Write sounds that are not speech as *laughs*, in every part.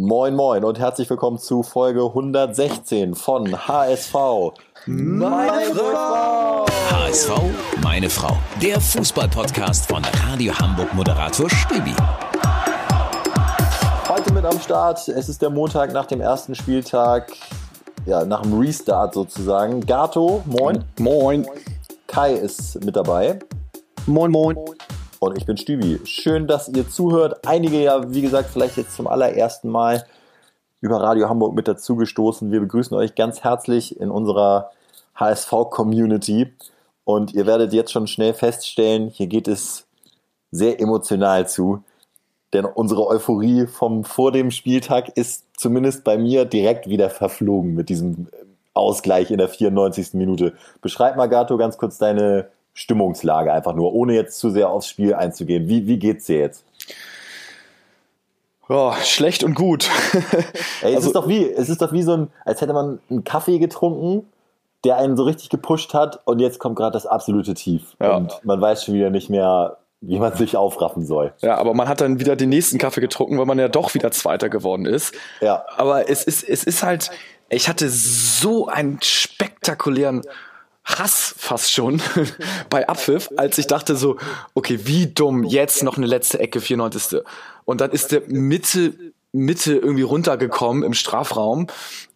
Moin Moin und herzlich willkommen zu Folge 116 von HSV. Meine Frau! HSV, meine Frau. Der Fußballpodcast von Radio Hamburg Moderator Stübi. Heute mit am Start. Es ist der Montag nach dem ersten Spieltag. Ja, nach dem Restart sozusagen. Gato, moin. Moin. Kai ist mit dabei. Moin, moin. Und ich bin Stübi. Schön, dass ihr zuhört. Einige ja, wie gesagt, vielleicht jetzt zum allerersten Mal über Radio Hamburg mit dazugestoßen. Wir begrüßen euch ganz herzlich in unserer HSV-Community. Und ihr werdet jetzt schon schnell feststellen, hier geht es sehr emotional zu. Denn unsere Euphorie vom vor dem Spieltag ist zumindest bei mir direkt wieder verflogen mit diesem Ausgleich in der 94. Minute. Beschreib mal, Gato, ganz kurz deine Stimmungslage einfach nur, ohne jetzt zu sehr aufs Spiel einzugehen. Wie, wie geht's dir jetzt? Oh, schlecht und gut. *laughs* Ey, es, also, ist doch wie, es ist doch wie so ein, als hätte man einen Kaffee getrunken, der einen so richtig gepusht hat und jetzt kommt gerade das absolute Tief. Ja. Und man weiß schon wieder nicht mehr, wie man sich aufraffen soll. Ja, aber man hat dann wieder den nächsten Kaffee getrunken, weil man ja doch wieder Zweiter geworden ist. Ja. Aber es ist, es ist halt, ich hatte so einen spektakulären Hass fast schon *laughs* bei Abpfiff, als ich dachte so, okay, wie dumm, jetzt noch eine letzte Ecke, 94. Und dann ist der Mitte, Mitte irgendwie runtergekommen im Strafraum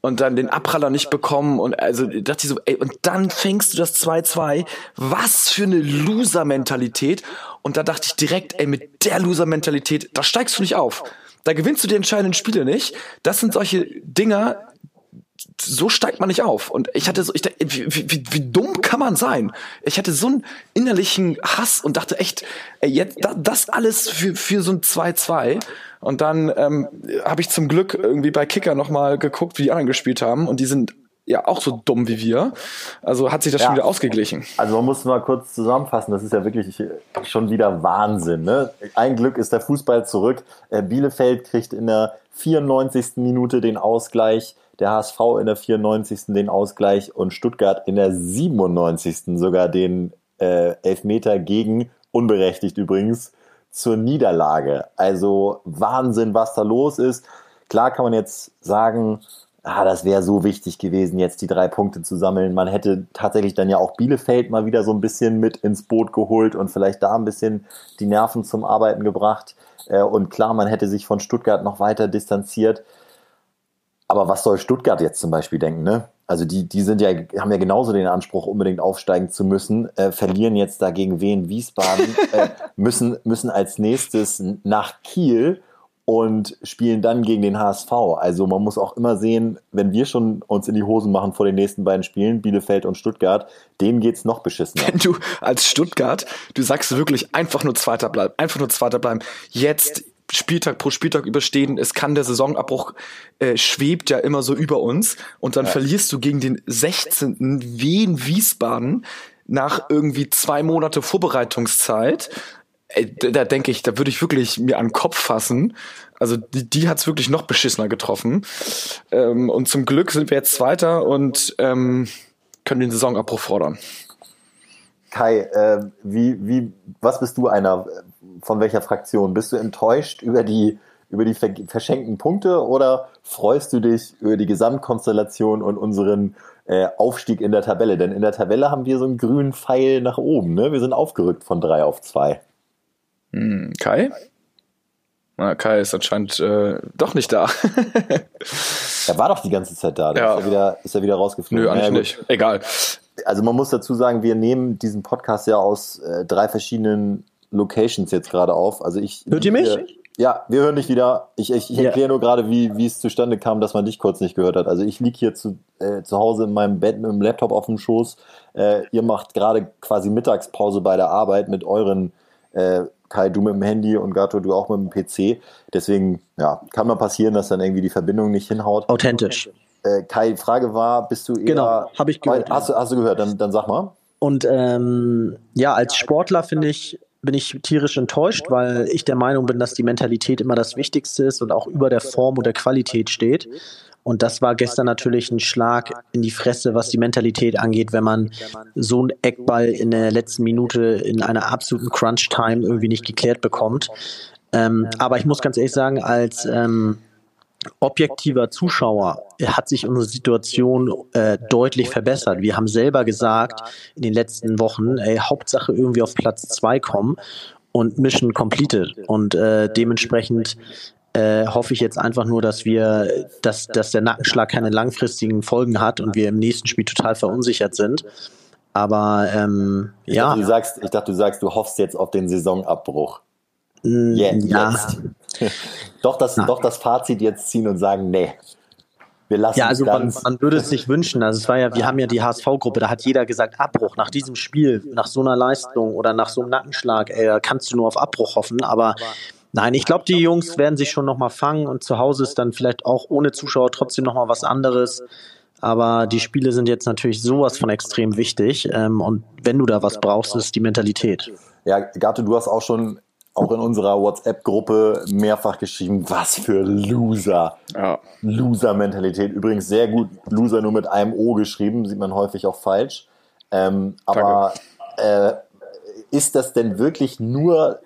und dann den Abpraller nicht bekommen und also dachte ich so, ey, und dann fängst du das 2-2. Was für eine Loser-Mentalität. Und da dachte ich direkt, ey, mit der Loser-Mentalität, da steigst du nicht auf. Da gewinnst du die entscheidenden Spiele nicht. Das sind solche Dinger, so steigt man nicht auf. Und ich hatte so, ich, wie, wie, wie dumm kann man sein? Ich hatte so einen innerlichen Hass und dachte echt, ey, jetzt das alles für, für so ein 2-2. Und dann ähm, habe ich zum Glück irgendwie bei Kicker nochmal geguckt, wie die anderen gespielt haben. Und die sind ja auch so dumm wie wir. Also hat sich das ja. schon wieder ausgeglichen. Also man muss mal kurz zusammenfassen, das ist ja wirklich schon wieder Wahnsinn. Ne? Ein Glück ist der Fußball zurück. Äh, Bielefeld kriegt in der 94. Minute den Ausgleich der HSV in der 94. den Ausgleich und Stuttgart in der 97. sogar den äh, Elfmeter gegen, unberechtigt übrigens, zur Niederlage. Also Wahnsinn, was da los ist. Klar kann man jetzt sagen, ah, das wäre so wichtig gewesen, jetzt die drei Punkte zu sammeln. Man hätte tatsächlich dann ja auch Bielefeld mal wieder so ein bisschen mit ins Boot geholt und vielleicht da ein bisschen die Nerven zum Arbeiten gebracht. Äh, und klar, man hätte sich von Stuttgart noch weiter distanziert. Aber was soll Stuttgart jetzt zum Beispiel denken, ne? Also die, die sind ja, haben ja genauso den Anspruch, unbedingt aufsteigen zu müssen, äh, verlieren jetzt dagegen Wien Wiesbaden, *laughs* äh, müssen, müssen als nächstes nach Kiel und spielen dann gegen den HSV. Also man muss auch immer sehen, wenn wir schon uns in die Hosen machen vor den nächsten beiden Spielen, Bielefeld und Stuttgart, denen geht's noch beschissener. Wenn du als Stuttgart, du sagst wirklich einfach nur Zweiter bleiben, einfach nur Zweiter bleiben. Jetzt Spieltag pro Spieltag überstehen. Es kann der Saisonabbruch äh, schwebt ja immer so über uns und dann ja. verlierst du gegen den 16. Wien Wiesbaden nach irgendwie zwei Monate Vorbereitungszeit. Ey, da, denke ich, da würde ich wirklich mir an den Kopf fassen. Also die, die hat's wirklich noch beschissener getroffen. Ähm, und zum Glück sind wir jetzt Zweiter und ähm, können den Saisonabbruch fordern. Kai, äh, wie, wie, was bist du einer von welcher Fraktion? Bist du enttäuscht über die, über die verschenkten Punkte oder freust du dich über die Gesamtkonstellation und unseren äh, Aufstieg in der Tabelle? Denn in der Tabelle haben wir so einen grünen Pfeil nach oben. Ne? Wir sind aufgerückt von drei auf zwei. Hm, Kai? Na, Kai ist anscheinend äh, doch nicht da. *laughs* er war doch die ganze Zeit da. Ja. Ist, er wieder, ist er wieder rausgeflogen? Nö, eigentlich ja, nicht. Egal. Also man muss dazu sagen, wir nehmen diesen Podcast ja aus äh, drei verschiedenen Locations jetzt gerade auf. Also ich. Hört ihr mich? Hier, ja, wir hören dich wieder. Ich, ich, ich erkläre nur gerade, wie, wie es zustande kam, dass man dich kurz nicht gehört hat. Also ich liege hier zu, äh, zu Hause in meinem Bett mit dem Laptop auf dem Schoß. Äh, ihr macht gerade quasi Mittagspause bei der Arbeit mit euren äh, Kai, du mit dem Handy und Gato, du auch mit dem PC. Deswegen, ja, kann mal passieren, dass dann irgendwie die Verbindung nicht hinhaut. Authentisch. Äh, Kai, Frage war, bist du eher... Genau, habe ich gehört. Hast, du, hast du gehört, dann, dann sag mal. Und ähm, ja, als Sportler finde ich, bin ich tierisch enttäuscht, weil ich der Meinung bin, dass die Mentalität immer das Wichtigste ist und auch über der Form und der Qualität steht. Und das war gestern natürlich ein Schlag in die Fresse, was die Mentalität angeht, wenn man so einen Eckball in der letzten Minute in einer absoluten Crunch-Time irgendwie nicht geklärt bekommt. Ähm, aber ich muss ganz ehrlich sagen, als ähm, objektiver Zuschauer hat sich unsere Situation äh, deutlich verbessert. Wir haben selber gesagt in den letzten Wochen, ey, Hauptsache irgendwie auf Platz zwei kommen und Mission completed. Und äh, dementsprechend äh, hoffe ich jetzt einfach nur, dass wir, dass, dass der Nackenschlag keine langfristigen Folgen hat und wir im nächsten Spiel total verunsichert sind. Aber ähm, ich ja. Dachte, du sagst, ich dachte, du sagst, du hoffst jetzt auf den Saisonabbruch. Mm, Jetzt. ja. jetzt. *laughs* doch, das, doch das Fazit jetzt ziehen und sagen, nee. Wir lassen Ja, also man, man würde es sich wünschen. Also es war ja, wir haben ja die HSV-Gruppe, da hat jeder gesagt, Abbruch nach diesem Spiel, nach so einer Leistung oder nach so einem Nackenschlag, ey, da kannst du nur auf Abbruch hoffen. Aber nein, ich glaube, die Jungs werden sich schon nochmal fangen und zu Hause ist dann vielleicht auch ohne Zuschauer trotzdem nochmal was anderes. Aber die Spiele sind jetzt natürlich sowas von extrem wichtig. Ähm, und wenn du da was brauchst, ist die Mentalität. Ja, Gato, du hast auch schon auch in unserer WhatsApp-Gruppe mehrfach geschrieben, was für Loser. Ja. Loser-Mentalität. Übrigens sehr gut Loser nur mit einem O geschrieben, sieht man häufig auch falsch. Ähm, aber äh, ist das denn wirklich nur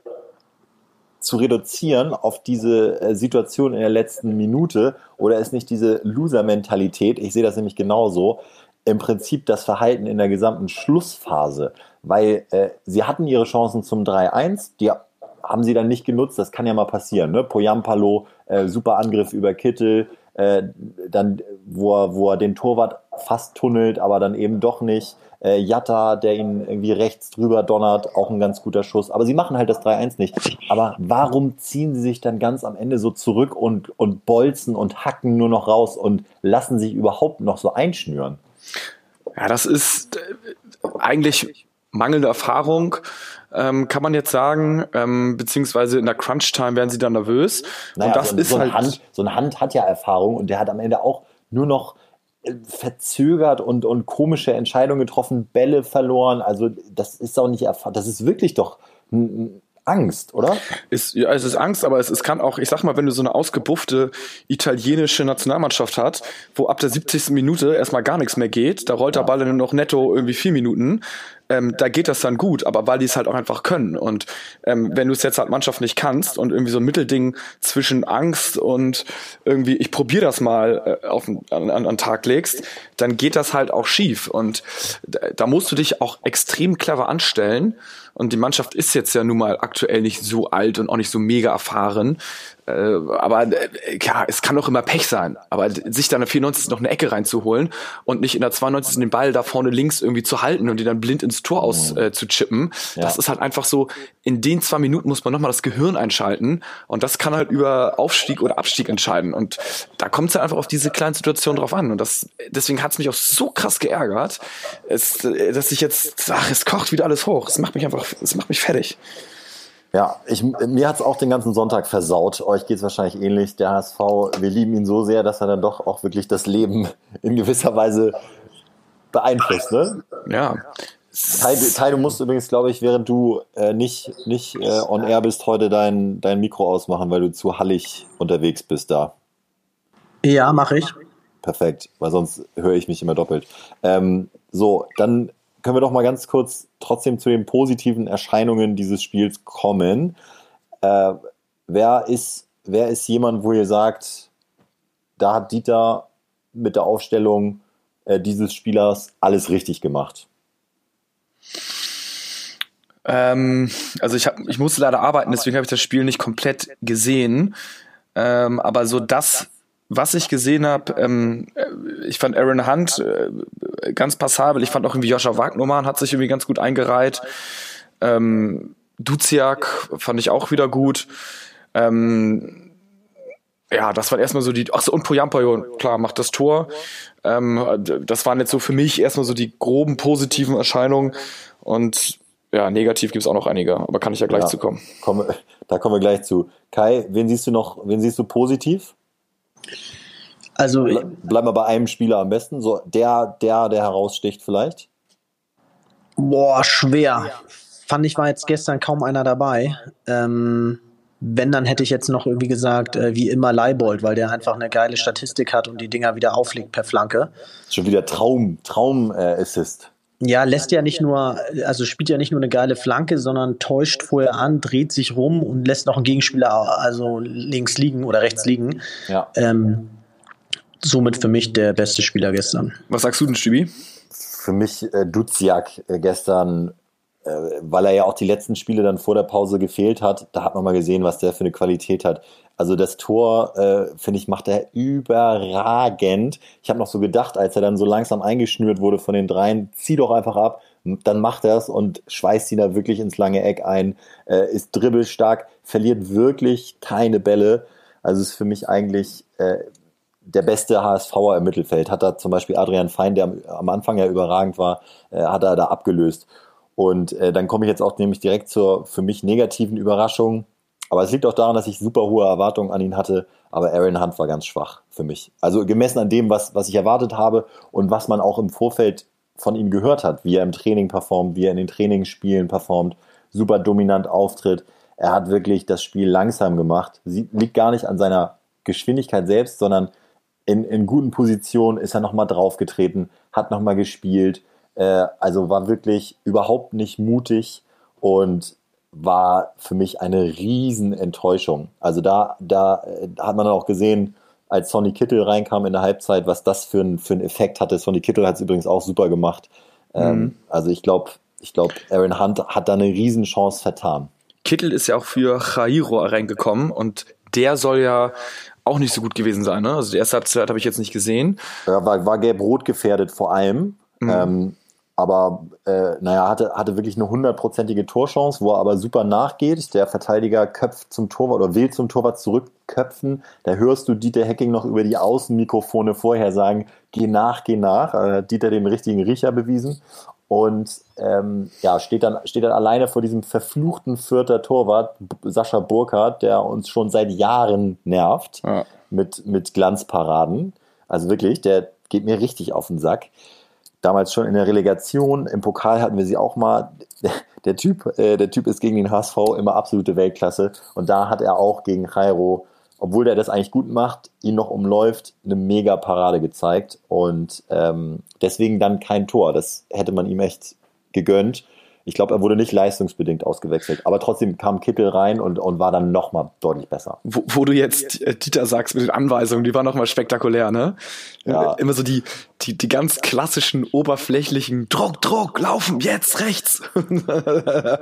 zu reduzieren auf diese äh, Situation in der letzten Minute oder ist nicht diese Loser-Mentalität, ich sehe das nämlich genauso, im Prinzip das Verhalten in der gesamten Schlussphase, weil äh, sie hatten ihre Chancen zum 3-1, die haben sie dann nicht genutzt, das kann ja mal passieren, ne? Poyampalo, äh, super Angriff über Kittel, äh, dann wo er, wo er den Torwart fast tunnelt, aber dann eben doch nicht. Äh, Jatta, der ihn irgendwie rechts drüber donnert, auch ein ganz guter Schuss. Aber sie machen halt das 3-1 nicht. Aber warum ziehen sie sich dann ganz am Ende so zurück und, und bolzen und hacken nur noch raus und lassen sich überhaupt noch so einschnüren? Ja, das ist äh, eigentlich mangelnde Erfahrung, ähm, kann man jetzt sagen, ähm, beziehungsweise in der Crunch-Time werden sie dann nervös. Naja, und das so, ist so, ein halt. Hand, so ein Hand hat ja Erfahrung und der hat am Ende auch nur noch verzögert und, und komische Entscheidungen getroffen, Bälle verloren. Also das ist auch nicht erfahren. Das ist wirklich doch n- n- Angst, oder? Ist, ja, es ist Angst, aber es, es kann auch, ich sag mal, wenn du so eine ausgebuffte italienische Nationalmannschaft hast, wo ab der 70. Minute erstmal gar nichts mehr geht, da rollt der Ball dann noch netto irgendwie vier Minuten, ähm, da geht das dann gut, aber weil die es halt auch einfach können. Und ähm, wenn du es jetzt halt Mannschaft nicht kannst und irgendwie so ein Mittelding zwischen Angst und irgendwie, ich probiere das mal äh, auf an, an, an den Tag legst, dann geht das halt auch schief. Und da, da musst du dich auch extrem clever anstellen. Und die Mannschaft ist jetzt ja nun mal aktuell nicht so alt und auch nicht so mega erfahren. Äh, aber äh, ja, es kann auch immer Pech sein. Aber sich dann in der 94. noch eine Ecke reinzuholen und nicht in der 92. den Ball da vorne links irgendwie zu halten und die dann blind ins Tor aus äh, zu chippen, Ja. das ist halt einfach so, in den zwei Minuten muss man nochmal das Gehirn einschalten und das kann halt über Aufstieg oder Abstieg entscheiden. Und da kommt es halt einfach auf diese kleinen Situationen drauf an. Und das, deswegen hat es mich auch so krass geärgert, es, äh, dass ich jetzt, ach, es kocht wieder alles hoch. Es macht mich einfach, es macht mich fertig. Ja, ich, mir hat's auch den ganzen Sonntag versaut. Euch geht's wahrscheinlich ähnlich. Der HSV, wir lieben ihn so sehr, dass er dann doch auch wirklich das Leben *laughs* in gewisser Weise beeinflusst. Ne? Ja. Tai, Tai, du musst übrigens, glaube ich, während du äh, nicht, nicht äh, on air bist, heute dein, dein Mikro ausmachen, weil du zu hallig unterwegs bist da. Ja, mache ich. Perfekt, weil sonst höre ich mich immer doppelt. Ähm, so, dann können wir doch mal ganz kurz trotzdem zu den positiven Erscheinungen dieses Spiels kommen. Äh, wer, ist, wer ist jemand, wo ihr sagt, da hat Dieter mit der Aufstellung äh, dieses Spielers alles richtig gemacht? Ähm, also ich, hab, ich musste leider arbeiten, deswegen habe ich das Spiel nicht komplett gesehen. Ähm, aber so das, was ich gesehen habe, ähm, äh, ich fand Aaron Hunt äh, ganz passabel. Ich fand auch irgendwie Joscha Wagnumann hat sich irgendwie ganz gut eingereiht. Ähm, Duziak fand ich auch wieder gut. Ähm, ja, das waren erstmal so die. Ach so, und Poyampayo, klar, macht das Tor. Ähm, das waren jetzt so für mich erstmal so die groben positiven Erscheinungen. Und ja, negativ gibt es auch noch einige, aber kann ich ja gleich Ja. zu kommen. Komm, da kommen wir gleich zu. Kai, wen siehst du noch, wen siehst du positiv? Also Ble bleib mal bei einem Spieler am besten. So der, der, der heraussticht vielleicht. Boah, schwer. Fand ich war jetzt gestern kaum einer dabei. Ähm, wenn, dann hätte ich jetzt noch irgendwie gesagt, äh, wie immer Leibold, weil der einfach eine geile Statistik hat und die Dinger wieder auflegt per Flanke. Schon wieder Traum, Traum äh, Assist. ja, lässt ja nicht nur, also spielt ja nicht nur eine geile Flanke, sondern täuscht vorher an, dreht sich rum und lässt noch einen Gegenspieler also links liegen oder rechts liegen. Ja. Ähm, somit für mich der beste Spieler gestern. Was sagst du denn, Stübi? Für mich äh, Duziak äh, gestern, äh, weil er ja auch die letzten Spiele dann vor der Pause gefehlt hat, da hat man mal gesehen, was der für eine Qualität hat. Also das Tor, äh, finde ich, macht er überragend. Ich habe noch so gedacht, als er dann so langsam eingeschnürt wurde von den dreien, zieh doch einfach ab, dann macht er es und schweißt ihn da wirklich ins lange Eck ein, äh, ist dribbelstark, verliert wirklich keine Bälle. Also ist für mich eigentlich äh, der beste HSVer im Mittelfeld. Hat da zum Beispiel Adrian Fein, der am Anfang ja überragend war, äh, hat er da abgelöst. Und äh, dann komme ich jetzt auch nämlich direkt zur für mich negativen Überraschung. Aber es liegt auch daran, dass ich super hohe Erwartungen an ihn hatte. Aber Aaron Hunt war ganz schwach für mich. Also gemessen an dem, was, was ich erwartet habe und was man auch im Vorfeld von ihm gehört hat, wie er im Training performt, wie er in den Trainingsspielen performt, super dominant auftritt. Er hat wirklich das Spiel langsam gemacht. Sie, liegt gar nicht an seiner Geschwindigkeit selbst, sondern in, in guten Positionen ist er nochmal draufgetreten, hat nochmal gespielt. Äh, also war wirklich überhaupt nicht mutig und war für mich eine riesen Enttäuschung. Also da, da äh, hat man auch gesehen, als Sonny Kittel reinkam in der Halbzeit, was das für, ein, für einen Effekt hatte. Sonny Kittel hat es übrigens auch super gemacht. Ähm, mhm. also ich glaube, ich glaube, Aaron Hunt hat da eine Riesenchance vertan. Kittel ist ja auch für Jairo reingekommen und der soll ja auch nicht so gut gewesen sein. Ne? Also die erste Halbzeit habe ich jetzt nicht gesehen. Ja, war, war gelb-rot gefährdet vor allem. Mhm. Ähm, aber äh, naja, hatte, hatte wirklich eine hundertprozentige Torchance, wo er aber super nachgeht. Der Verteidiger köpft zum Torwart oder will zum Torwart zurückköpfen. Da hörst du Dieter Hecking noch über die Außenmikrofone vorher sagen, geh nach, geh nach. Also hat Dieter den richtigen Riecher bewiesen. Und ähm, ja, steht dann, steht dann alleine vor diesem verfluchten vierter Torwart, Sascha Burkhardt, der uns schon seit Jahren nervt ja. mit, mit Glanzparaden. Also wirklich, der geht mir richtig auf den Sack damals schon in der Relegation. Im Pokal hatten wir sie auch mal. *laughs* Der Typ, äh, der Typ ist gegen den HSV immer absolute Weltklasse. Und da hat er auch gegen Jairo, obwohl der das eigentlich gut macht, ihn noch umläuft, eine mega Parade gezeigt. Und ähm, deswegen dann kein Tor. Das hätte man ihm echt gegönnt. Ich glaube, er wurde nicht leistungsbedingt ausgewechselt, aber trotzdem kam Kittel rein und, und war dann nochmal deutlich besser. Wo, wo du jetzt äh, Dieter sagst mit den Anweisungen, die waren nochmal spektakulär, ne? Ja. Immer so die, die, die ganz klassischen, oberflächlichen Druck, Druck, laufen, jetzt rechts. *laughs* ja,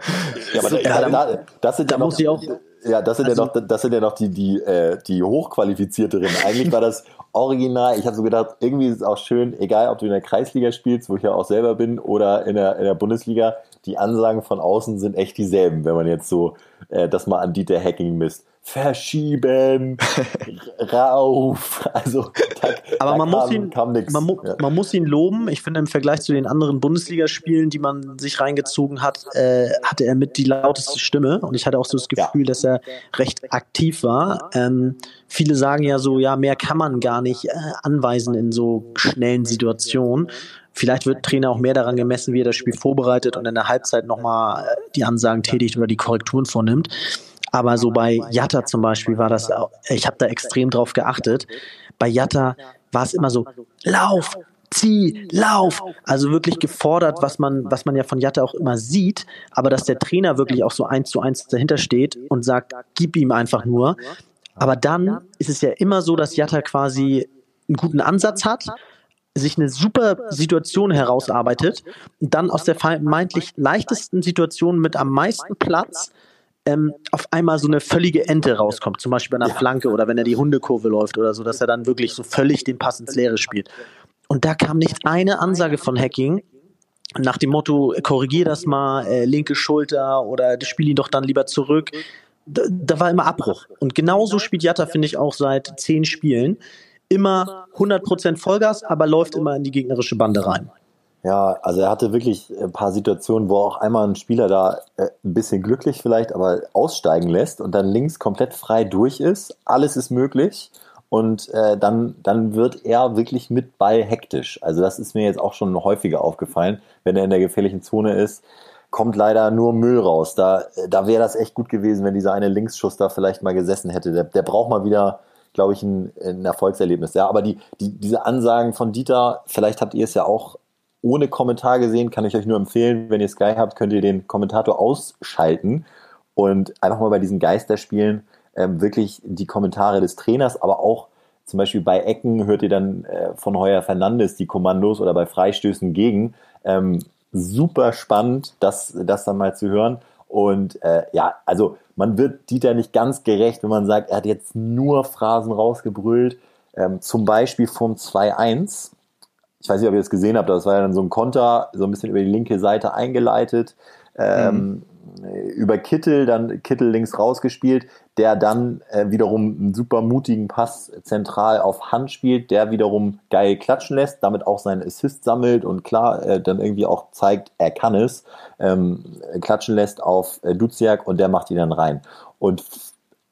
aber so, da, da, das sind da ja noch, muss ich auch ja, das sind also, ja noch, das sind ja noch die, die, äh, die hochqualifizierteren. Eigentlich war das original. Ich habe so gedacht, irgendwie ist es auch schön, egal ob du in der Kreisliga spielst, wo ich ja auch selber bin, oder in der, in der Bundesliga, die Ansagen von außen sind echt dieselben, wenn man jetzt so äh, das mal an Dieter Hacking misst. Verschieben, *laughs* rauf. Also, da, aber da man, kam, muss ihn. Man, ja. man, muss ihn loben. Ich finde, im Vergleich zu den anderen Bundesligaspielen, die man sich reingezogen hat, äh, hatte er mit die lauteste Stimme. Und ich hatte auch so das Gefühl, ja. dass er recht aktiv war. Ähm, viele sagen ja so, ja, mehr kann man gar nicht äh, anweisen in so schnellen Situationen. Vielleicht wird Trainer auch mehr daran gemessen, wie er das Spiel vorbereitet und in der Halbzeit nochmal äh, die Ansagen tätigt oder die Korrekturen vornimmt. Aber so bei Jatta zum Beispiel war das, ich habe da extrem drauf geachtet. Bei Jatta war es immer so, lauf, zieh, lauf. Also wirklich gefordert, was man, was man ja von Jatta auch immer sieht, aber dass der Trainer wirklich auch so eins zu eins dahinter steht und sagt, gib ihm einfach nur. Aber dann ist es ja immer so, dass Jatta quasi einen guten Ansatz hat sich eine super Situation herausarbeitet und dann aus der vermeintlich leichtesten Situation mit am meisten Platz ähm, auf einmal so eine völlige Ente rauskommt, zum Beispiel bei einer ja. Flanke oder wenn er die Hundekurve läuft oder so, dass er dann wirklich so völlig den Pass ins Leere spielt. Und da kam nicht eine Ansage von Hacking nach dem Motto, korrigier das mal, äh, linke Schulter oder spiel ihn doch dann lieber zurück. Da, da war immer Abbruch. Und genauso spielt Jatta, finde ich, auch seit zehn Spielen immer 100% Vollgas, aber läuft immer in die gegnerische Bande rein. Ja, also er hatte wirklich ein paar Situationen, wo auch einmal ein Spieler da äh, ein bisschen glücklich vielleicht, aber aussteigen lässt und dann links komplett frei durch ist. Alles ist möglich. Und äh, dann, dann wird er wirklich mit Ball hektisch. Also das ist mir jetzt auch schon häufiger aufgefallen, wenn er in der gefährlichen Zone ist kommt leider nur Müll raus. Da, da wäre das echt gut gewesen, wenn dieser eine Linksschuss da vielleicht mal gesessen hätte. Der, der braucht mal wieder glaube ich, ein, ein Erfolgserlebnis. Ja, aber die, die, diese Ansagen von Dieter, vielleicht habt ihr es ja auch ohne Kommentar gesehen, kann ich euch nur empfehlen, wenn ihr Sky habt, könnt ihr den Kommentator ausschalten und einfach mal bei diesen Geisterspielen ähm, wirklich die Kommentare des Trainers, aber auch zum Beispiel bei Ecken hört ihr dann äh, von Heuer Fernandes die Kommandos oder bei Freistößen gegen. Ähm, super spannend, das, das dann mal zu hören. Und äh, ja, also man wird Dieter nicht ganz gerecht, wenn man sagt, er hat jetzt nur Phrasen rausgebrüllt. Ähm, zum Beispiel vom 2-1. Ich weiß nicht, ob ihr das gesehen habt, aber das war ja dann so ein Konter, so ein bisschen über die linke Seite eingeleitet. Ähm, mhm über Kittel, dann Kittel links rausgespielt, der dann äh, wiederum einen super mutigen Pass zentral auf Hand spielt, der wiederum geil klatschen lässt, damit auch seinen Assist sammelt und klar äh, dann irgendwie auch zeigt, er kann es, ähm, klatschen lässt auf äh, Duziak und der macht ihn dann rein. Und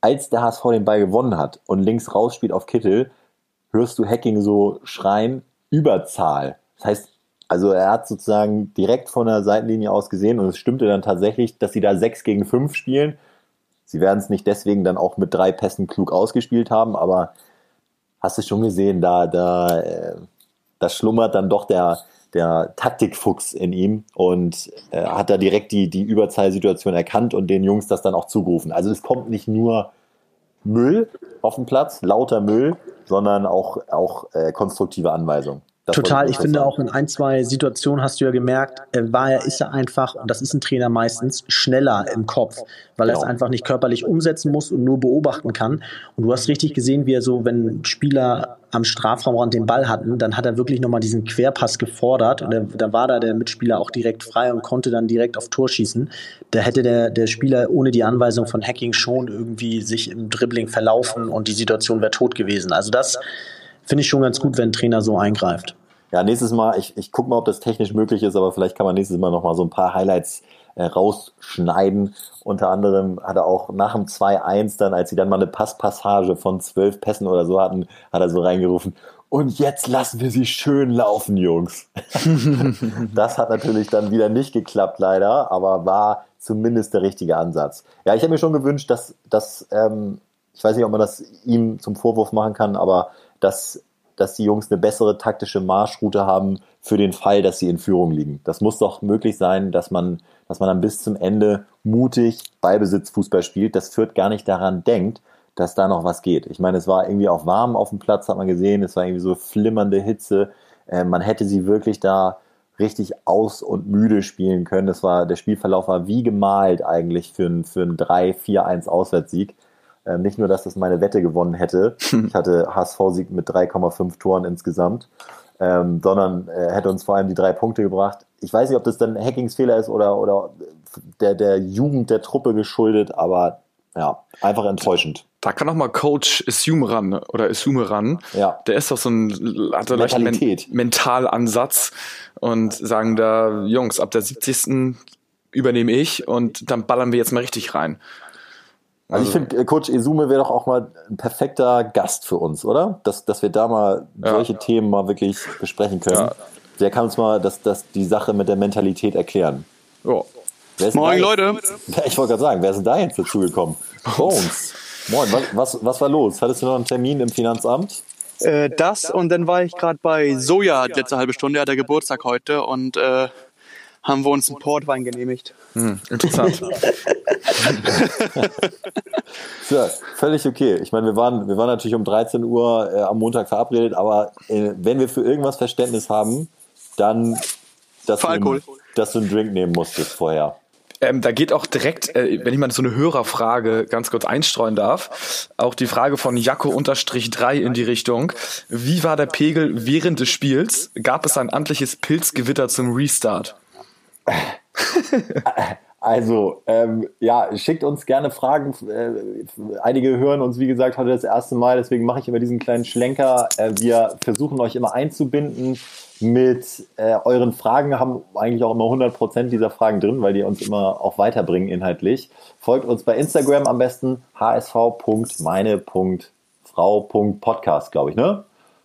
als der HSV den Ball gewonnen hat und links rausspielt auf Kittel, hörst du Hacking so schreien, Überzahl. Das heißt, also er hat sozusagen direkt von der Seitenlinie aus gesehen und es stimmte dann tatsächlich, dass sie da 6 gegen 5 spielen. Sie werden es nicht deswegen dann auch mit drei Pässen klug ausgespielt haben, aber hast du schon gesehen, da, da, äh, da schlummert dann doch der, der Taktikfuchs in ihm und äh, hat da direkt die, die Überzahlsituation erkannt und den Jungs das dann auch zugerufen. Also es kommt nicht nur Müll auf den Platz, lauter Müll, sondern auch, auch äh, konstruktive Anweisungen. Das Total, ich finde auch in ein, zwei Situationen hast du ja gemerkt, er war er, ist er einfach, und das ist ein Trainer meistens, schneller im Kopf, weil genau. er es einfach nicht körperlich umsetzen muss und nur beobachten kann. Und du hast richtig gesehen, wie er so, wenn Spieler am Strafraumrand den Ball hatten, dann hat er wirklich nochmal diesen Querpass gefordert und er, da war da der Mitspieler auch direkt frei und konnte dann direkt auf Tor schießen. Da hätte der, der Spieler ohne die Anweisung von Hacking schon irgendwie sich im Dribbling verlaufen und die Situation wäre tot gewesen. Also das finde ich schon ganz gut, wenn ein Trainer so eingreift. Ja, nächstes Mal, ich, ich gucke mal, ob das technisch möglich ist, aber vielleicht kann man nächstes Mal nochmal so ein paar Highlights äh, rausschneiden. Unter anderem hat er auch nach dem 2-1 dann, als sie dann mal eine Passpassage von zwölf Pässen oder so hatten, hat er so reingerufen, und jetzt lassen wir sie schön laufen, Jungs. *laughs* das hat natürlich dann wieder nicht geklappt, leider, aber war zumindest der richtige Ansatz. Ja, ich habe mir schon gewünscht, dass, dass ähm, ich weiß nicht, ob man das ihm zum Vorwurf machen kann, aber dass, dass die Jungs eine bessere taktische Marschroute haben für den Fall, dass sie in Führung liegen. Das muss doch möglich sein, dass man, dass man dann bis zum Ende mutig Ballbesitzfußball spielt. Das führt gar nicht daran denkt, dass da noch was geht. Ich meine, es war irgendwie auch warm auf dem Platz, hat man gesehen. Es war irgendwie so flimmernde Hitze. Äh, man hätte sie wirklich da richtig aus und müde spielen können. Das war, der Spielverlauf war wie gemalt eigentlich für einen, für einen 3-4-1 Auswärtssieg. Ähm, nicht nur, dass das meine Wette gewonnen hätte, *laughs* ich hatte HSV-Sieg mit 3,5 Toren insgesamt, ähm, sondern äh, hätte uns vor allem die drei Punkte gebracht. Ich weiß nicht, ob das dann Hackings Fehler ist oder, oder der, der Jugend der Truppe geschuldet, aber ja, einfach enttäuschend. Da kann auch mal Coach Assume ran oder Assume ran. Ja. Der ist doch so ein hat so Men Mentalansatz und sagen da Jungs ab der 70. übernehme ich und dann ballern wir jetzt mal richtig rein. Also, ich finde, äh, Coach Esume wäre doch auch mal ein perfekter Gast für uns, oder? Dass, dass wir da mal ja. solche Themen mal wirklich besprechen können. Ja. Der kann uns mal das, das, die Sache mit der Mentalität erklären. Ja. Moin, Leute. *laughs* Ich wollte gerade sagen, wer ist denn da jetzt dazugekommen? Bones. Moin, was, was, was war los? Hattest du noch einen Termin im Finanzamt? Äh, das und dann war ich gerade bei Soja die letzte halbe Stunde. Er hat der Geburtstag heute und äh, haben wir uns einen Portwein genehmigt. Hm, interessant. *laughs* ja, völlig okay. Ich meine, wir waren, wir waren natürlich um 13 Uhr äh, am Montag verabredet, aber äh, wenn wir für irgendwas Verständnis haben, dann, dass, du, einen, dass du einen Drink nehmen musstest vorher. Ähm, da geht auch direkt, äh, wenn ich mal so eine Hörerfrage ganz kurz einstreuen darf, auch die Frage von Jacko-3 in die Richtung. Wie war der Pegel während des Spiels? Gab es ein amtliches Pilzgewitter zum Restart? *laughs* Also, ähm, ja, schickt uns gerne Fragen. Äh, einige hören uns, wie gesagt, heute das erste Mal, deswegen mache ich immer diesen kleinen Schlenker. Äh, wir versuchen euch immer einzubinden mit äh, euren Fragen, haben eigentlich auch immer 100% dieser Fragen drin, weil die uns immer auch weiterbringen inhaltlich. Folgt uns bei Instagram am besten hsv.meine.frau.podcast, glaube ich, ne?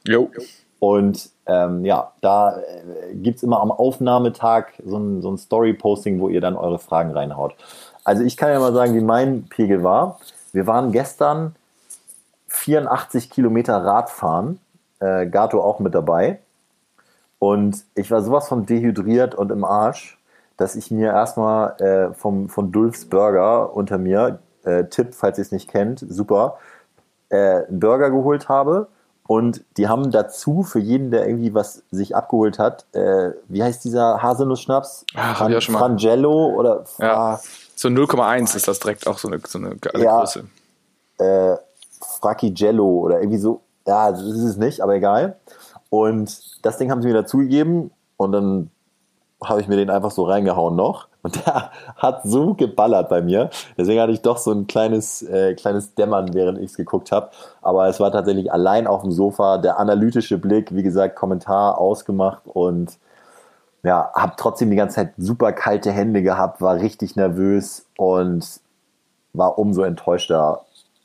Jo. Und ähm, ja, da äh, gibt es immer am Aufnahmetag so ein, so ein Story-Posting, wo ihr dann eure Fragen reinhaut. Also ich kann ja mal sagen, wie mein Pegel war. Wir waren gestern 84 Kilometer Radfahren, äh, Gato auch mit dabei. Und ich war sowas von dehydriert und im Arsch, dass ich mir erstmal äh, vom, von Dulfs Burger unter mir, äh, Tipp, falls ihr es nicht kennt, super, äh, einen Burger geholt habe. Und die haben dazu für jeden, der irgendwie was sich abgeholt hat, äh, wie heißt dieser Haselnussschnaps? Auch schon mal. Frangelo oder Ja. So 0,1 ist das direkt auch so eine, so eine geile Ja. Größe. äh, Fraccigello oder irgendwie so. Ja, das ist es nicht, aber egal. Und das Ding haben sie mir dazugegeben und dann habe ich mir den einfach so reingehauen noch. Und der *laughs* hat so geballert bei mir. Deswegen hatte ich doch so ein kleines, äh, kleines Dämmern, während ich es geguckt habe. Aber es war tatsächlich allein auf dem Sofa der analytische Blick, wie gesagt, Kommentar ausgemacht und ja, habe trotzdem die ganze Zeit super kalte Hände gehabt, war richtig nervös und war umso enttäuschter,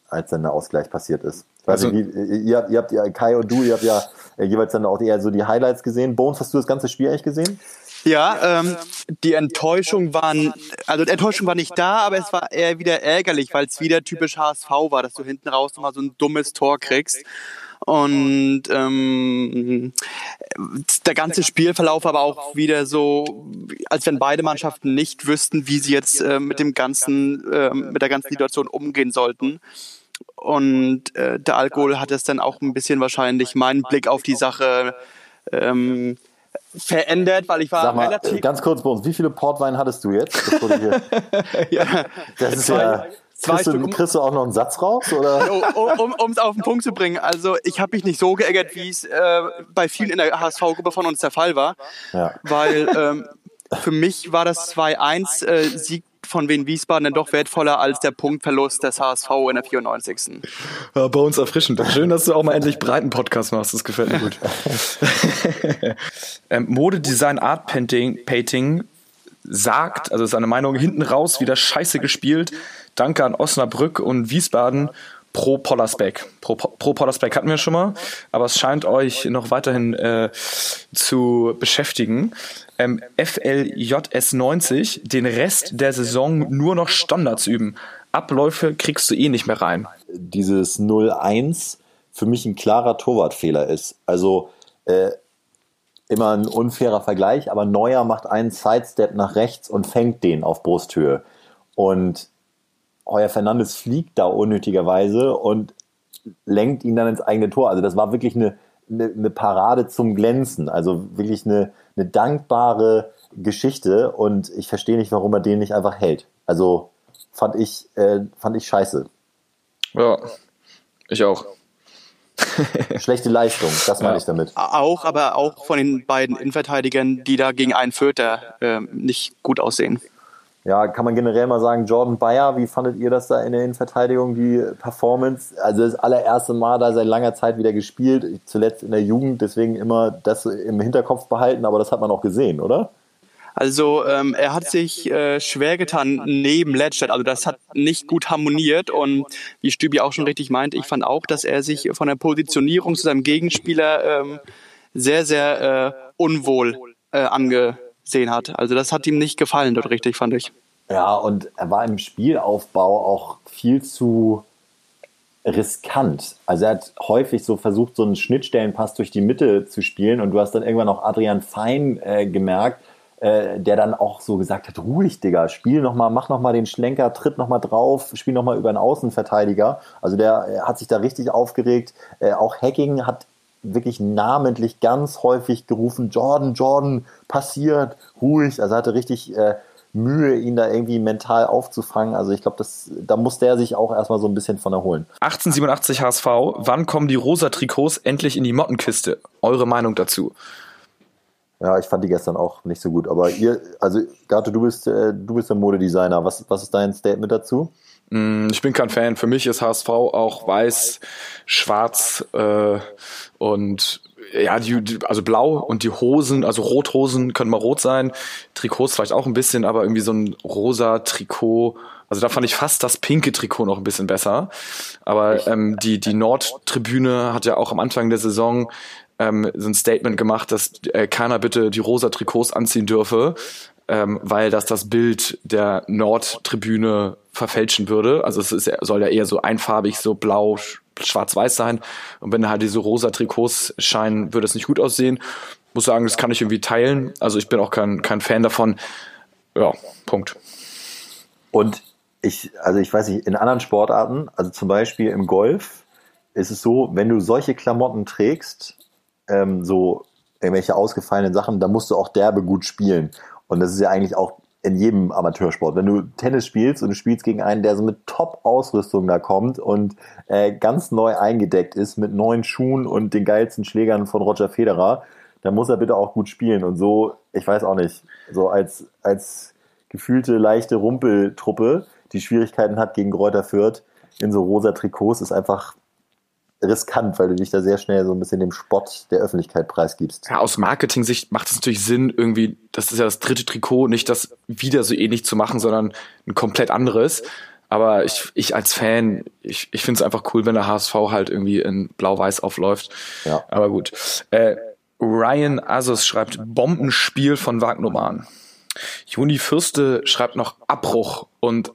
als dann der Ausgleich passiert ist. Also- nicht, ihr, habt, ihr habt ja, Kai und du, ihr habt ja äh, jeweils dann auch eher so die Highlights gesehen. Bones, hast du das ganze Spiel eigentlich gesehen? Ja, ähm, die Enttäuschung waren, also die Enttäuschung war nicht da, aber es war eher wieder ärgerlich, weil es wieder typisch HSV war, dass du hinten raus nochmal so ein dummes Tor kriegst. Und ähm, der ganze Spielverlauf aber auch wieder so, als wenn beide Mannschaften nicht wüssten, wie sie jetzt äh, mit dem ganzen, äh, mit der ganzen Situation umgehen sollten. Und äh, der Alkohol hat es dann auch ein bisschen wahrscheinlich meinen Blick auf die Sache ähm, verändert, weil ich war Sag mal, relativ ganz kurz, Bones, wie viele Portwein hattest du jetzt? *laughs* Ja, das ist ja, zwei kriegst, du, um- kriegst du auch noch einen Satz raus? Oder? *laughs* um um es auf den Punkt zu bringen. Also ich habe mich nicht so geärgert, wie es äh, bei vielen in der HSV-Gruppe von uns der Fall war, Ja. weil ähm, für mich war das 2-1 äh, Sieg von Wien Wiesbaden dann doch wertvoller als der Punktverlust des HSV in der 94. Ja, bei uns erfrischend. Schön, dass du auch mal endlich breiten Podcast machst. Das gefällt mir gut. *laughs* ähm, Modedesign Art Painting, Painting sagt, also seine Meinung hinten raus wieder scheiße gespielt. Danke an Osnabrück und Wiesbaden pro Pollersbeck. Pro, pro Pollersbeck hatten wir schon mal, aber es scheint euch noch weiterhin äh, zu beschäftigen. Ähm, FLJS 90, den Rest der Saison nur noch Standards üben. Abläufe kriegst du eh nicht mehr rein. dieses 0-1 für mich ein klarer Torwartfehler ist. Also äh, immer ein unfairer Vergleich, aber Neuer macht einen Sidestep nach rechts und fängt den auf Brusthöhe. Und Heuer Fernandes fliegt da unnötigerweise und lenkt ihn dann ins eigene Tor. Also das war wirklich eine, eine, eine Parade zum Glänzen. Also wirklich eine, eine dankbare Geschichte und ich verstehe nicht, warum er den nicht einfach hält. Also fand ich, äh, fand ich scheiße. Ja, ich auch. Schlechte Leistung, das meine Ja. ich damit. Auch, aber auch von den beiden Innenverteidigern, die da gegen einen Vierter äh, nicht gut aussehen. Ja, kann man generell mal sagen, Jordan Bayer, wie fandet ihr das da in der Innenverteidigung, die Performance? Also das allererste Mal da seit langer Zeit wieder gespielt, zuletzt in der Jugend, deswegen immer das im Hinterkopf behalten, aber das hat man auch gesehen, oder? Also ähm, er hat sich äh, schwer getan neben Ledstedt. Also das hat nicht gut harmoniert und wie Stübi auch schon richtig meint, ich fand auch, dass er sich von der Positionierung zu seinem Gegenspieler ähm, sehr, sehr äh, unwohl äh, angesehen hat. Also das hat ihm nicht gefallen dort richtig, fand ich. Ja, und er war im Spielaufbau auch viel zu riskant. Also er hat häufig so versucht, so einen Schnittstellenpass durch die Mitte zu spielen und du hast dann irgendwann auch Adrian Fein äh, gemerkt, äh, der dann auch so gesagt hat, ruhig, Digga, spiel noch mal, mach noch mal den Schlenker, tritt noch mal drauf, spiel noch mal über einen Außenverteidiger. Also der äh, hat sich da richtig aufgeregt. Äh, auch Hacking hat wirklich namentlich ganz häufig gerufen, Jordan, Jordan, passiert, ruhig. Also er hatte richtig äh, Mühe, ihn da irgendwie mental aufzufangen. Also ich glaube, das, da musste er sich auch erstmal so ein bisschen von erholen. 1887 HSV, wann kommen die rosa Trikots endlich in die Mottenkiste? Eure Meinung dazu? Ja, ich fand die gestern auch nicht so gut. Aber ihr, also Gato, du bist, äh, du bist der Modedesigner. Was, was ist dein Statement dazu? Mm, Ich bin kein Fan. Für mich ist HSV auch weiß, schwarz äh, und ja, die, also blau und die Hosen, also Rothosen können mal rot sein, Trikots vielleicht auch ein bisschen, aber irgendwie so ein rosa Trikot. Also da fand ich fast das pinke Trikot noch ein bisschen besser. Aber ähm, die, die Nordtribüne hat ja auch am Anfang der Saison ähm, so ein Statement gemacht, dass äh, keiner bitte die rosa Trikots anziehen dürfe, ähm, weil das das Bild der Nordtribüne verfälschen würde. Also es ist, soll ja eher so einfarbig, so blau, sch- schwarz-weiß sein. Und wenn halt diese rosa Trikots scheinen, würde es nicht gut aussehen. muss sagen, das kann ich irgendwie teilen. Also ich bin auch kein, kein Fan davon. Ja, Punkt. Und ich, also ich weiß nicht, in anderen Sportarten, also zum Beispiel im Golf, ist es so, wenn du solche Klamotten trägst, ähm, so irgendwelche ausgefallenen Sachen, dann musst du auch derbe gut spielen. Und das ist ja eigentlich auch in jedem Amateursport. Wenn du Tennis spielst und du spielst gegen einen, der so mit Top-Ausrüstung da kommt und äh, ganz neu eingedeckt ist mit neuen Schuhen und den geilsten Schlägern von Roger Federer, dann muss er bitte auch gut spielen. Und so, ich weiß auch nicht, so als, als gefühlte leichte Rumpeltruppe, die Schwierigkeiten hat gegen Kräuter Fürth in so rosa Trikots, ist einfach riskant, weil du dich da sehr schnell so ein bisschen dem Spott der Öffentlichkeit preisgibst. Ja, aus Marketing-Sicht macht es natürlich Sinn, irgendwie, das ist ja das dritte Trikot, nicht das wieder so ähnlich zu machen, sondern ein komplett anderes. Aber ich, ich als Fan, ich, ich finde es einfach cool, wenn der HSV halt irgendwie in Blau-Weiß aufläuft. Ja. Aber gut. Äh, Ryan Asus schreibt Bombenspiel von Wagnumann. Juni Fürste schreibt noch Abbruch und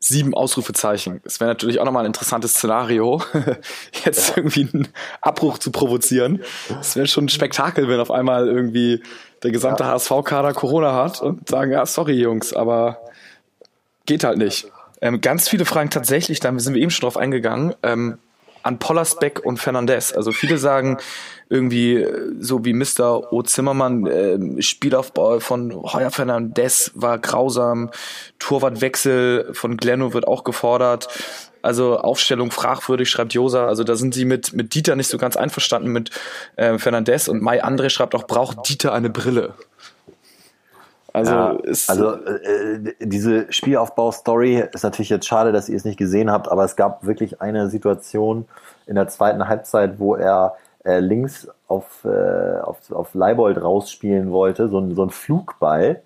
sieben Ausrufezeichen. Es wäre natürlich auch nochmal ein interessantes Szenario, *laughs* jetzt irgendwie einen Abbruch zu provozieren. Es wäre schon ein Spektakel, wenn auf einmal irgendwie der gesamte. HSV-Kader Corona hat und sagen, ja, sorry Jungs, aber geht halt nicht. Ähm, ganz viele Fragen tatsächlich, da sind wir eben schon drauf eingegangen, ähm, an Pollersbeck und Fernandez. Also viele sagen, irgendwie äh, so wie Mr. O. Zimmermann, äh, Spielaufbau von Heuer Fernandez war grausam, Torwartwechsel von Glenno wird auch gefordert. Also Aufstellung fragwürdig, schreibt Josa. Also da sind sie mit, mit Dieter nicht so ganz einverstanden mit äh, Fernandez und Mai André schreibt auch, braucht Dieter eine Brille. Also, ja, ist, also äh, diese Spielaufbau-Story ist natürlich jetzt schade, dass ihr es nicht gesehen habt, aber es gab wirklich eine Situation in der zweiten Halbzeit, wo er äh, links auf, äh, auf, auf Leibold rausspielen wollte, so ein, so ein Flugball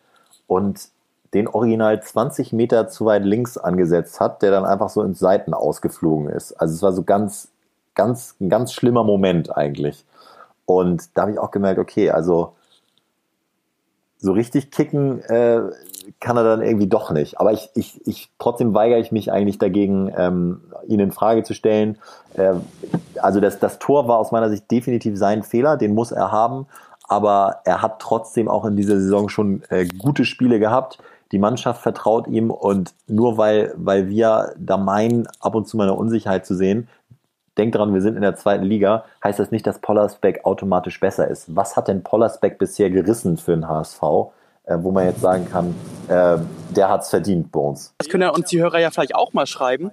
und den original 20 Meter zu weit links angesetzt hat, der dann einfach so ins Seiten ausgeflogen ist. Also es war so ganz, ganz, ein ganz schlimmer Moment eigentlich. Und da habe ich auch gemerkt, okay, also so richtig kicken äh, kann er dann irgendwie doch nicht. Aber ich, ich, ich trotzdem weigere ich mich eigentlich dagegen, ähm, ihn in Frage zu stellen. Äh, also das, das Tor war aus meiner Sicht definitiv sein Fehler, den muss er haben. Aber er hat trotzdem auch in dieser Saison schon äh, gute Spiele gehabt. Die Mannschaft vertraut ihm und nur weil, weil wir da meinen, ab und zu mal eine Unsicherheit zu sehen, denkt dran, wir sind in der zweiten Liga, heißt das nicht, dass Pollersbeck automatisch besser ist. Was hat denn Pollersbeck bisher gerissen für den HSV? Äh, wo man jetzt sagen kann, äh, der hat's verdient bei uns. Das können ja uns die Hörer ja vielleicht auch mal schreiben,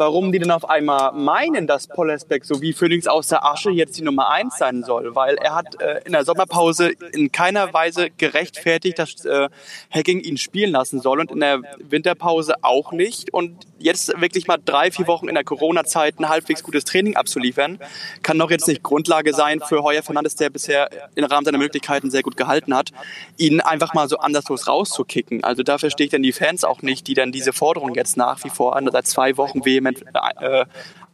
warum die denn auf einmal meinen, dass Pollersbeck so wie Phoenix aus der Asche jetzt die Nummer eins sein soll, weil er hat äh, in der Sommerpause in keiner Weise gerechtfertigt, dass äh, Hacking ihn spielen lassen soll und in der Winterpause auch nicht und jetzt wirklich mal drei, vier Wochen in der Corona-Zeit ein halbwegs gutes Training abzuliefern, kann doch jetzt nicht Grundlage sein für Heuer Fernandes, der bisher im Rahmen seiner Möglichkeiten sehr gut gehalten hat, ihn einfach mal so anderslos rauszukicken. Also da verstehe ich dann die Fans auch nicht, die dann diese Forderung jetzt nach wie vor seit zwei Wochen vehement äh,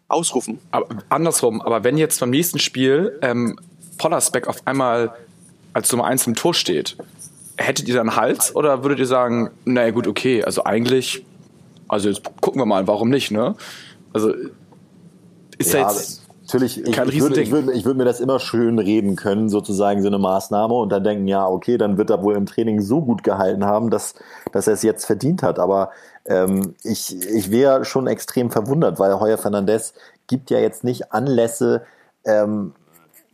ausrufen. Aber andersrum, aber wenn jetzt beim nächsten Spiel ähm, Pollersbeck auf einmal als Nummer eins im Tor steht, hättet ihr dann Hals oder würdet ihr sagen, naja gut, okay, also eigentlich also jetzt gucken wir mal, warum nicht, ne? Also ist ja, jetzt natürlich, ich, ich würde ich würd, ich würd mir das immer schön reden können, sozusagen so eine Maßnahme und dann denken, ja, okay, dann wird er wohl im Training so gut gehalten haben, dass, dass er es jetzt verdient hat. Aber ähm, ich, ich wäre schon extrem verwundert, weil Heuer Fernandez gibt ja jetzt nicht Anlässe, ähm,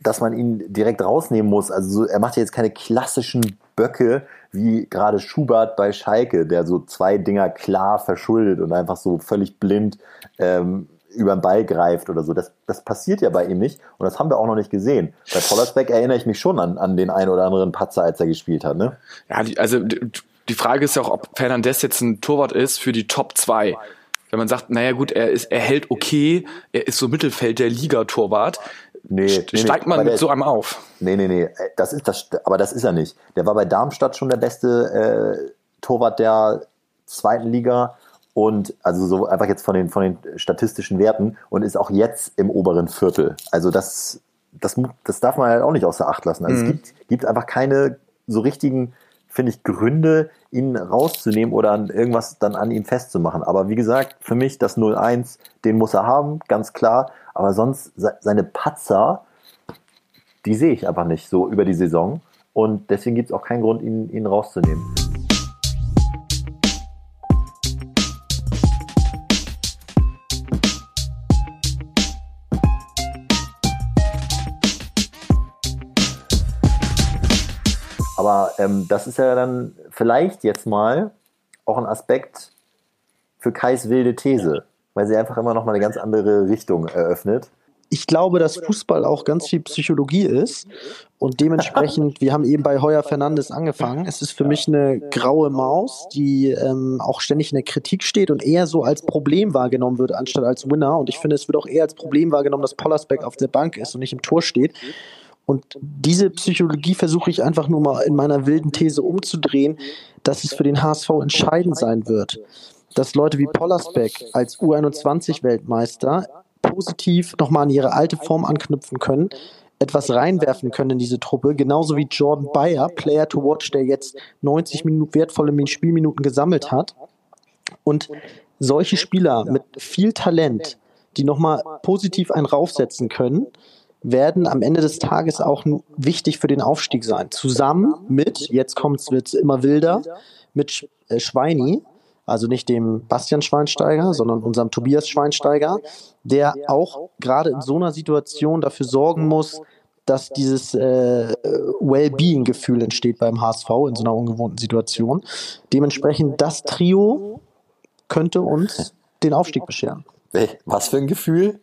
dass man ihn direkt rausnehmen muss. Also so, er macht ja jetzt keine klassischen Böcke, wie gerade Schubert bei Schalke, der so zwei Dinger klar verschuldet und einfach so völlig blind ähm, über den Ball greift oder so. Das, das passiert ja bei ihm nicht und das haben wir auch noch nicht gesehen. Bei Pollersbeck erinnere ich mich schon an, an den einen oder anderen Patzer, als er gespielt hat. Ne? Ja, die, also die Frage ist ja auch, ob Fernandes jetzt ein Torwart ist für die Top 2 wenn man sagt, naja gut, er ist, er hält okay, er ist so Mittelfeld der Liga-Torwart, nee, steigt nee, man mit so einem auf. Nee, nee, nee, das ist das, aber das ist er nicht. Der war bei Darmstadt schon der beste äh, Torwart der zweiten Liga und also so einfach jetzt von den, von den statistischen Werten und ist auch jetzt im oberen Viertel. Also das, das, das darf man halt auch nicht außer Acht lassen. Also mhm. es gibt, gibt einfach keine so richtigen finde ich, Gründe, ihn rauszunehmen oder an irgendwas dann an ihm festzumachen. Aber wie gesagt, für mich das 0-1, den muss er haben, ganz klar. Aber sonst seine Patzer, die sehe ich einfach nicht so über die Saison. Und deswegen gibt es auch keinen Grund, ihn, ihn rauszunehmen. Aber ähm, das ist ja dann vielleicht jetzt mal auch ein Aspekt für Kais wilde These, weil sie einfach immer noch mal eine ganz andere Richtung eröffnet. Ich glaube, dass Fußball auch ganz viel Psychologie ist und dementsprechend, *laughs* wir haben eben bei Heuer Fernandes angefangen. Es ist für mich eine graue Maus, die ähm, auch ständig in der Kritik steht und eher so als Problem wahrgenommen wird, anstatt als Winner. Und ich finde, es wird auch eher als Problem wahrgenommen, dass Pollersbeck auf der Bank ist und nicht im Tor steht. Und diese Psychologie versuche ich einfach nur mal in meiner wilden These umzudrehen, dass es für den HSV entscheidend sein wird, dass Leute wie Pollersbeck als U21-Weltmeister positiv nochmal an ihre alte Form anknüpfen können, etwas reinwerfen können in diese Truppe, genauso wie Jordan Bayer, Player to Watch, der jetzt 90 Minuten wertvolle Spielminuten gesammelt hat. Und solche Spieler mit viel Talent, die nochmal positiv einen raufsetzen können, werden am Ende des Tages auch wichtig für den Aufstieg sein. Zusammen mit, jetzt kommt es immer wilder, mit äh, Schweini, also nicht dem Bastian Schweinsteiger, sondern unserem Tobias Schweinsteiger, der auch gerade in so einer Situation dafür sorgen muss, dass dieses äh, Well-Being-Gefühl entsteht beim HSV in so einer ungewohnten Situation. Dementsprechend das Trio könnte uns den Aufstieg bescheren. Was für ein Gefühl?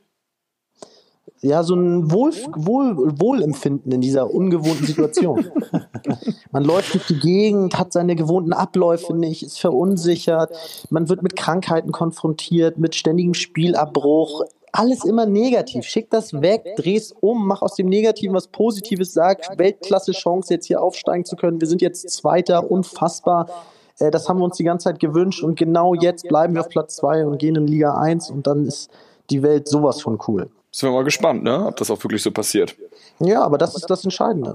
Ja, so ein Wohl, Wohl, Wohlempfinden in dieser ungewohnten Situation. *laughs* man läuft durch die Gegend, hat seine gewohnten Abläufe nicht, ist verunsichert, man wird mit Krankheiten konfrontiert, mit ständigem Spielabbruch. Alles immer negativ. Schick das weg, dreh's um, mach aus dem Negativen was Positives, sag Weltklasse Chance, jetzt hier aufsteigen zu können. Wir sind jetzt Zweiter, unfassbar. Äh, das haben wir uns die ganze Zeit gewünscht und genau jetzt bleiben wir auf Platz zwei und gehen in Liga 1 und dann ist die Welt sowas von cool. Sind wir mal gespannt, ne? ob das auch wirklich so passiert. Ja, aber das ist das Entscheidende.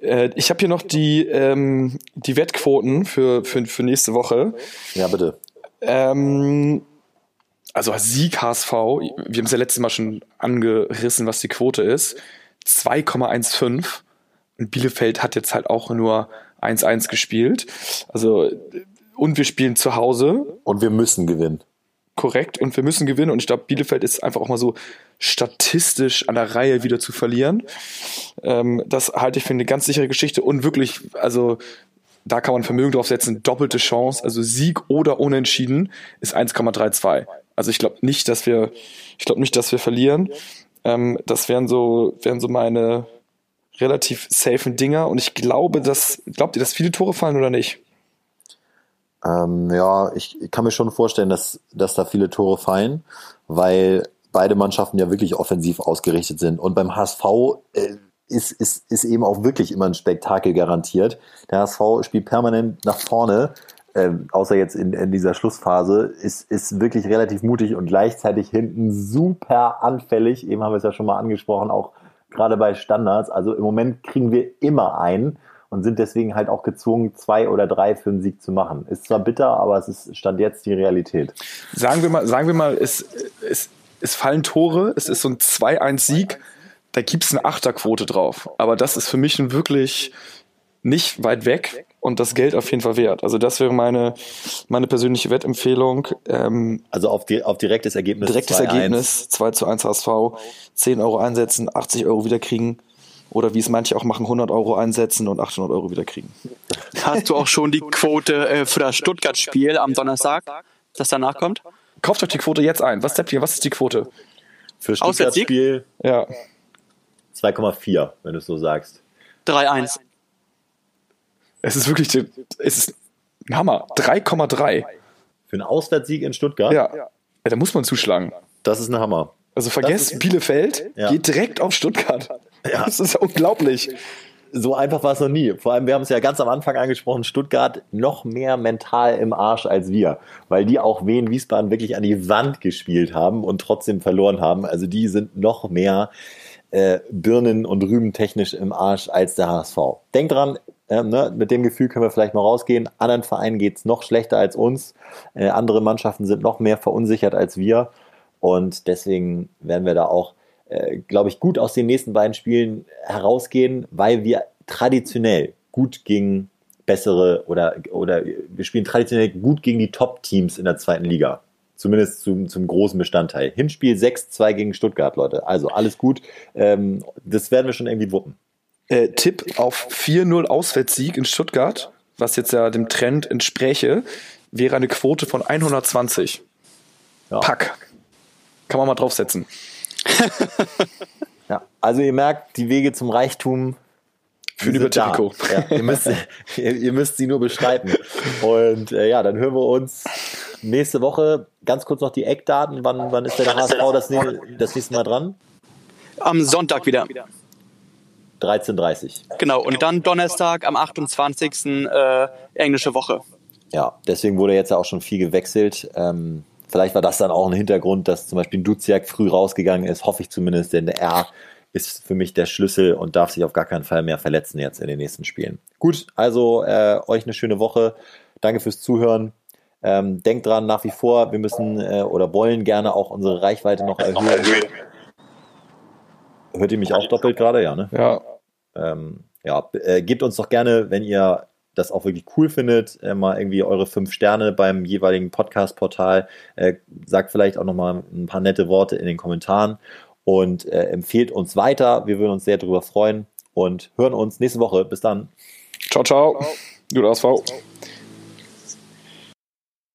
Äh, ich habe hier noch die, ähm, die Wettquoten für, für, für nächste Woche. Ja, bitte. Ähm, also Sieg HSV, wir haben es ja letztes Mal schon angerissen, was die Quote ist. 2,15. Und Bielefeld hat jetzt halt auch nur 1-1 gespielt. Also, und wir spielen zu Hause. Und wir müssen gewinnen korrekt und wir müssen gewinnen. Und ich glaube, Bielefeld ist einfach auch mal so statistisch an der Reihe wieder zu verlieren. Ähm, das halte ich für eine ganz sichere Geschichte und wirklich, also da kann man Vermögen drauf setzen, doppelte Chance, also Sieg oder Unentschieden ist 1,32. Also ich glaube nicht, dass wir, ich glaube nicht, dass wir verlieren. Ähm, das wären so, wären so meine relativ safen Dinger und ich glaube, dass, glaubt ihr, dass viele Tore fallen oder nicht? Ähm, ja, ich, ich kann mir schon vorstellen, dass, dass da viele Tore fallen, weil beide Mannschaften ja wirklich offensiv ausgerichtet sind. Und beim HSV äh, ist, ist, ist eben auch wirklich immer ein Spektakel garantiert. Der HSV spielt permanent nach vorne, äh, außer jetzt in, in dieser Schlussphase, ist, ist wirklich relativ mutig und gleichzeitig hinten super anfällig. Eben haben wir es ja schon mal angesprochen, auch gerade bei Standards. Also im Moment kriegen wir immer einen und sind deswegen halt auch gezwungen, zwei oder drei für einen Sieg zu machen. Ist zwar bitter, aber es ist stand jetzt die Realität. Sagen wir mal, sagen wir mal, es, es, es fallen Tore, es ist so ein 2-1-Sieg, da gibt es eine Achterquote drauf. Aber das ist für mich wirklich nicht weit weg und das Geld auf jeden Fall wert. Also das wäre meine, meine persönliche Wettempfehlung. Ähm, also auf, die, auf direktes Ergebnis. Direktes 2 Ergebnis, 2 zu 1 HSV, 10 Euro einsetzen, 80 Euro wieder kriegen. Oder wie es manche auch machen, 100 Euro einsetzen und 800 Euro wieder kriegen. Hast du auch schon die Quote äh, für das Stuttgart-Spiel am Donnerstag, das danach kommt? Kauft euch die Quote jetzt ein. Was tippt ihr? Was ist die Quote? Für Stuttgart-Spiel? Ja. 2,4, wenn du es so sagst. 3,1. Es ist wirklich, es ist ein Hammer. 3,3. Für einen Auswärtssieg in Stuttgart? Ja. ja. Da muss man zuschlagen. Das ist ein Hammer. Also vergesst Bielefeld, ja. geht direkt auf Stuttgart. Ja. Das ist ja unglaublich. So einfach war es noch nie. Vor allem, wir haben es ja ganz am Anfang angesprochen, Stuttgart noch mehr mental im Arsch als wir, weil die auch Wien Wiesbaden wirklich an die Wand gespielt haben und trotzdem verloren haben. Also die sind noch mehr äh, Birnen und Rüben technisch im Arsch als der HSV. Denkt dran, äh, ne, mit dem Gefühl können wir vielleicht mal rausgehen. Anderen Vereinen geht es noch schlechter als uns. Äh, andere Mannschaften sind noch mehr verunsichert als wir. Und deswegen werden wir da auch äh, glaube ich, gut aus den nächsten beiden Spielen herausgehen, weil wir traditionell gut gegen bessere oder, oder wir spielen traditionell gut gegen die Top-Teams in der zweiten Liga. Zumindest zum, zum großen Bestandteil. Hinspiel 6-2 gegen Stuttgart, Leute. Also alles gut. Ähm, das werden wir schon irgendwie wuppen. Äh, Tipp auf 4-0 Auswärtssieg in Stuttgart, was jetzt ja dem Trend entspräche, wäre eine Quote von 120. Ja. Pack. Kann man mal draufsetzen. Ja, also ihr merkt, die Wege zum Reichtum die über. Tipico. Ja, ihr, müsst, ihr, ihr müsst sie nur bestreiten. Und äh, ja, dann hören wir uns nächste Woche. Ganz kurz noch die Eckdaten. Wann, wann ist der HSV das, das nächste Mal dran? Am Sonntag wieder. 13.30 Genau. Und dann Donnerstag am 28. Äh, englische Woche. Ja, deswegen wurde jetzt ja auch schon viel gewechselt. Ähm, vielleicht war das dann auch ein Hintergrund, dass zum Beispiel Duziak früh rausgegangen ist, hoffe ich zumindest, denn er ist für mich der Schlüssel und darf sich auf gar keinen Fall mehr verletzen jetzt in den nächsten Spielen. Gut, also äh, euch eine schöne Woche. Danke fürs Zuhören. Ähm, denkt dran, nach wie vor, wir müssen äh, oder wollen gerne auch unsere Reichweite noch erhöhen. Hört ihr mich auch doppelt gerade? Ja, ne? Ja. ähm, ja, äh, gebt uns doch gerne, wenn ihr das auch wirklich cool findet, äh, mal irgendwie eure fünf Sterne beim jeweiligen Podcast-Portal. Äh, sagt vielleicht auch nochmal ein paar nette Worte in den Kommentaren und äh, empfehlt uns weiter. Wir würden uns sehr darüber freuen und hören uns nächste Woche. Bis dann. Ciao, ciao. Gut ASV.